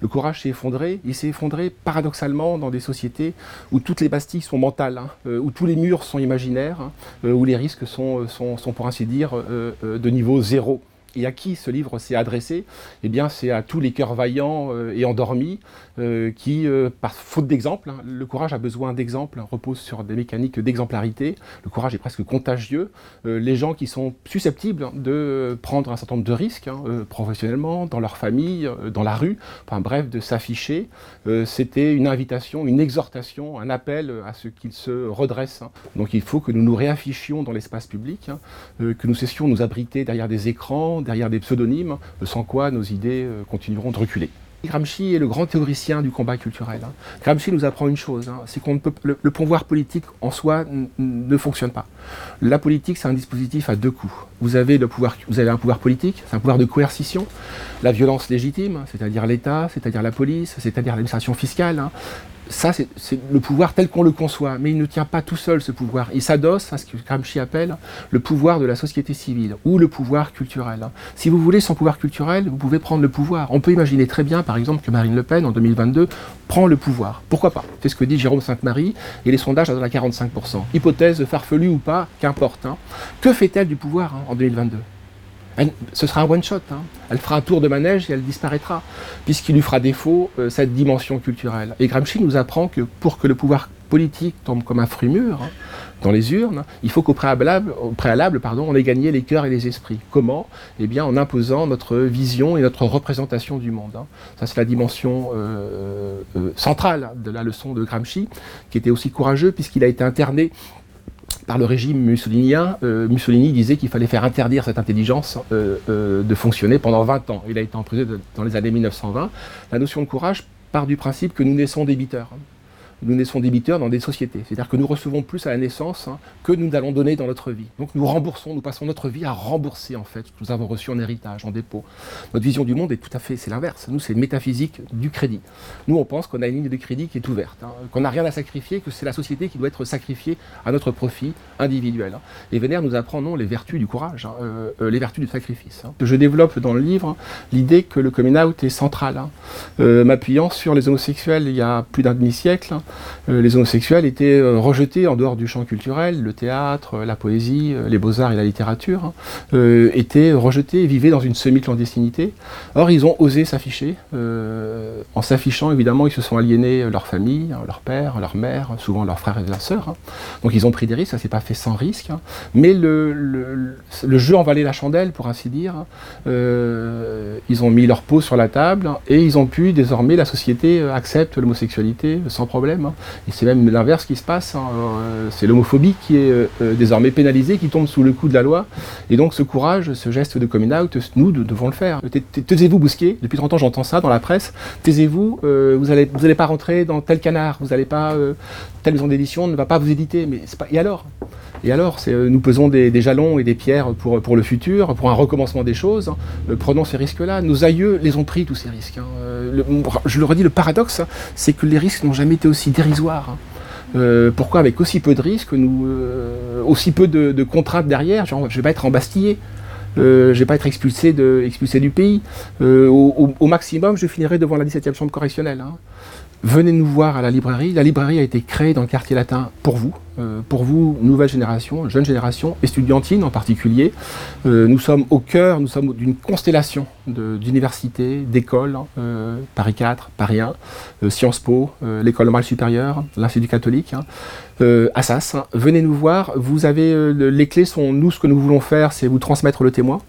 Le courage s'est effondré. Il s'est effondré paradoxalement dans des sociétés où toutes les bastilles sont mentales, hein, euh, où tous les murs sont imaginaires, hein, euh, où les risques sont, sont, pour ainsi dire, de niveau zéro. Et à qui ce livre s'est adressé Eh bien, c'est à tous les cœurs vaillants euh, et endormis euh, qui, euh, par faute d'exemple, hein, le courage a besoin d'exemples, repose sur des mécaniques d'exemplarité. Le courage est presque contagieux. les gens qui sont susceptibles de prendre un certain nombre de risques, hein, professionnellement, dans leur famille, dans la rue, enfin bref, de s'afficher, c'était une invitation, une exhortation, un appel à ce qu'ils se redressent. Hein. Donc il faut que nous nous réaffichions dans l'espace public, que nous cessions nous abriter derrière des écrans, derrière des pseudonymes, sans quoi nos idées euh, continueront de reculer. Gramsci est le grand théoricien du combat culturel. Hein. Gramsci nous apprend une chose, hein, c'est qu'on le, pouvoir politique en soi ne fonctionne pas. La politique, c'est un dispositif à deux coups. Vous avez, vous avez un pouvoir politique, c'est un pouvoir de coercition, la violence légitime, c'est-à-dire l'État, c'est-à-dire la police, c'est-à-dire l'administration fiscale. Hein ça, c'est le pouvoir tel qu'on le conçoit, mais il ne tient pas tout seul ce pouvoir. Il s'adosse à ce que Gramsci appelle le pouvoir de la société civile ou le pouvoir culturel. Si vous voulez, sans pouvoir culturel, vous pouvez prendre le pouvoir. On peut imaginer très bien, par exemple, que Marine Le Pen, en 2022, prend le pouvoir. Pourquoi pas? C'est ce que dit Jérôme Sainte-Marie, et les sondages à 45%. Hypothèse farfelue ou pas, qu'importe. Hein. Que fait-elle du pouvoir hein, en 2022 ce sera un one-shot. Hein. Elle fera un tour de manège et elle disparaîtra, puisqu'il lui fera défaut euh, cette dimension culturelle. Et Gramsci nous apprend que pour que le pouvoir politique tombe comme un fruit mûr hein, dans les urnes, il faut qu'au préalable, pardon, on ait gagné les cœurs et les esprits. Comment? Eh bien, en imposant notre vision et notre représentation du monde. Hein. Ça, c'est la dimension euh, euh, centrale de la leçon de Gramsci, qui était aussi courageux, puisqu'il a été interné par le régime mussolinien, euh, Mussolini disait qu'il fallait faire interdire cette intelligence euh, euh, de fonctionner pendant 20 ans. Il a été emprisonné dans les années 1920. La notion de courage part du principe que nous naissons débiteurs nous naissons débiteurs dans des sociétés. C'est-à-dire que nous recevons plus à la naissance hein, que nous allons donner dans notre vie. Donc nous remboursons, nous passons notre vie à rembourser en fait ce que nous avons reçu en héritage, en dépôt. Notre vision du monde est tout à fait, c'est l'inverse. Nous, c'est une métaphysique du crédit. Nous, on pense qu'on a une ligne de crédit qui est ouverte, hein, qu'on n'a rien à sacrifier, que c'est la société qui doit être sacrifiée à notre profit individuel. Hein. Et Vénère nous apprend non les vertus du courage, euh, euh, les vertus du sacrifice. Je développe dans le livre l'idée que le coming out est central, euh, m'appuyant sur les homosexuels il y a plus d'un demi-siècle. Euh, les homosexuels étaient euh, rejetés en dehors du champ culturel, le théâtre, euh, la poésie, les beaux-arts et la littérature, hein, étaient rejetés et vivaient dans une semi-clandestinité. Or, ils ont osé s'afficher. en s'affichant, évidemment, ils se sont aliénés leur famille, hein, leur père, leur mère, souvent leurs frères et leurs sœurs. Hein. Donc, ils ont pris des risques, ça s'est pas fait sans risque. Mais le, le, jeu en valait la chandelle, pour ainsi dire. ils ont mis leur peau sur la table et ils ont pu, désormais, la société accepte l'homosexualité sans problème. Hein. Et c'est même l'inverse qui se passe. Hein. Euh, c'est l'homophobie qui est euh, euh, désormais pénalisée, qui tombe sous le coup de la loi. Et donc ce courage, ce geste de coming out, nous devons le faire. Taisez-vous, Bousquet. Depuis 30 ans, j'entends ça dans la presse. Taisez-vous. vous n'allez pas rentrer dans tel canard. Vous n'allez pas. telle maison d'édition ne va pas vous éditer. Mais et alors? Et alors, nous pesons des, jalons et des pierres pour, le futur, pour un recommencement des choses. prenons ces risques-là. Nos aïeux les ont pris, tous ces risques. Hein. Je le redis, le paradoxe, c'est que les risques n'ont jamais été aussi dérisoire. Hein. Euh, pourquoi avec aussi peu de risques, euh, aussi peu de, contraintes derrière, je ne vais pas être embastillé, euh, je ne vais pas être expulsé du pays. Au, maximum, je finirai devant la 17e chambre correctionnelle. Hein. Venez nous voir à la librairie. La librairie a été créée dans le quartier latin pour vous. Euh, pour vous, nouvelle génération, jeune génération, estudiantine en particulier. Euh, nous sommes au cœur, nous sommes d'une constellation d'universités, d'écoles, hein, euh, Paris 4, Paris 1, Sciences Po, l'école normale supérieure, l'Institut catholique, hein, Assas. Hein. Venez nous voir, vous avez les clés sont, nous, ce que nous voulons faire, c'est vous transmettre le témoin,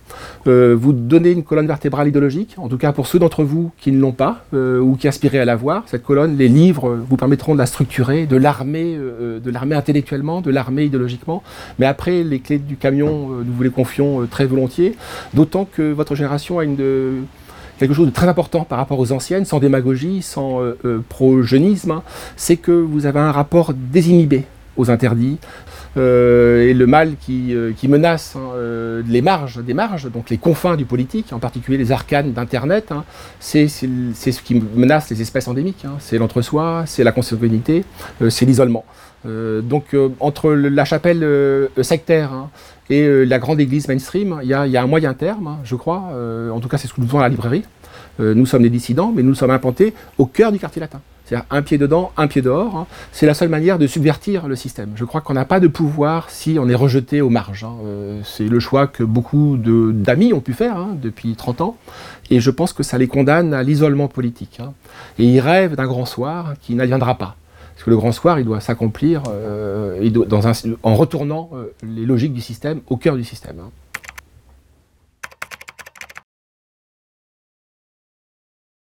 vous donner une colonne vertébrale idéologique, en tout cas pour ceux d'entre vous qui ne l'ont pas ou qui aspiraient à l'avoir. Cette colonne, les livres vous permettront de la structurer, de l'armer, de l'armer de l'armée idéologiquement, mais après, les clés du camion, euh, nous vous les confions euh, très volontiers, d'autant que votre génération a une quelque chose de très important par rapport aux anciennes, sans démagogie, sans euh, pro-jeunisme, hein, c'est que vous avez un rapport désinhibé aux interdits, et le mal qui, menace hein, les marges des marges, donc les confins du politique, en particulier les arcanes d'Internet, hein, c'est ce qui menace les espèces endémiques. c'est l'entre-soi, c'est la consanguinité, c'est l'isolement. Euh, donc euh, entre la chapelle euh, sectaire hein, et la grande église mainstream, il y, a un moyen terme, hein, je crois. en tout cas, c'est ce que nous faisons à la librairie. nous sommes des dissidents, mais nous sommes implantés au cœur du quartier latin. C'est-à-dire un pied dedans, un pied dehors. Hein. C'est la seule manière de subvertir le système. Je crois qu'on n'a pas de pouvoir si on est rejeté aux marges. C'est le choix que beaucoup d'amis ont pu faire depuis 30 ans. Et je pense que ça les condamne à l'isolement politique. Et ils rêvent d'un grand soir qui n'adviendra pas. Parce que le grand soir, il doit s'accomplir euh, en retournant euh, les logiques du système au cœur du système.